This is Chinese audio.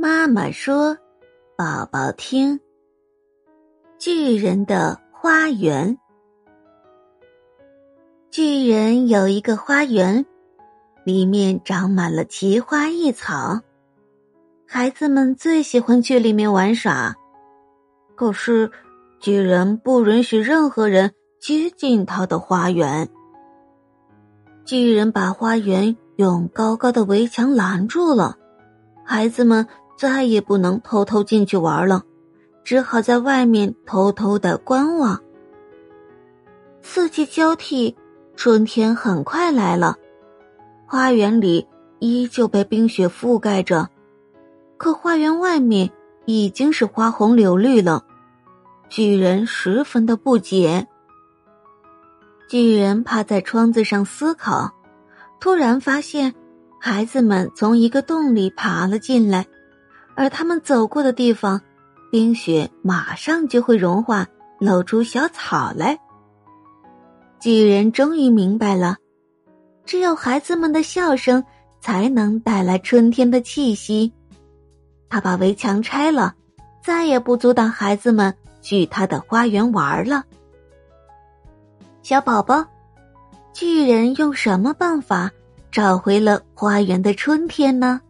妈妈说：“宝宝听。”巨人的花园。巨人有一个花园，里面长满了奇花异草，孩子们最喜欢去里面玩耍。可是，巨人不允许任何人接近他的花园。巨人把花园用高高的围墙拦住了，孩子们。再也不能偷偷进去玩了，只好在外面偷偷的观望。四季交替，春天很快来了，花园里依旧被冰雪覆盖着，可花园外面已经是花红柳绿了。巨人十分的不解。巨人趴在窗子上思考，突然发现，孩子们从一个洞里爬了进来。而他们走过的地方，冰雪马上就会融化，露出小草来。巨人终于明白了，只有孩子们的笑声才能带来春天的气息。他把围墙拆了，再也不阻挡孩子们去他的花园玩了。小宝宝，巨人用什么办法找回了花园的春天呢？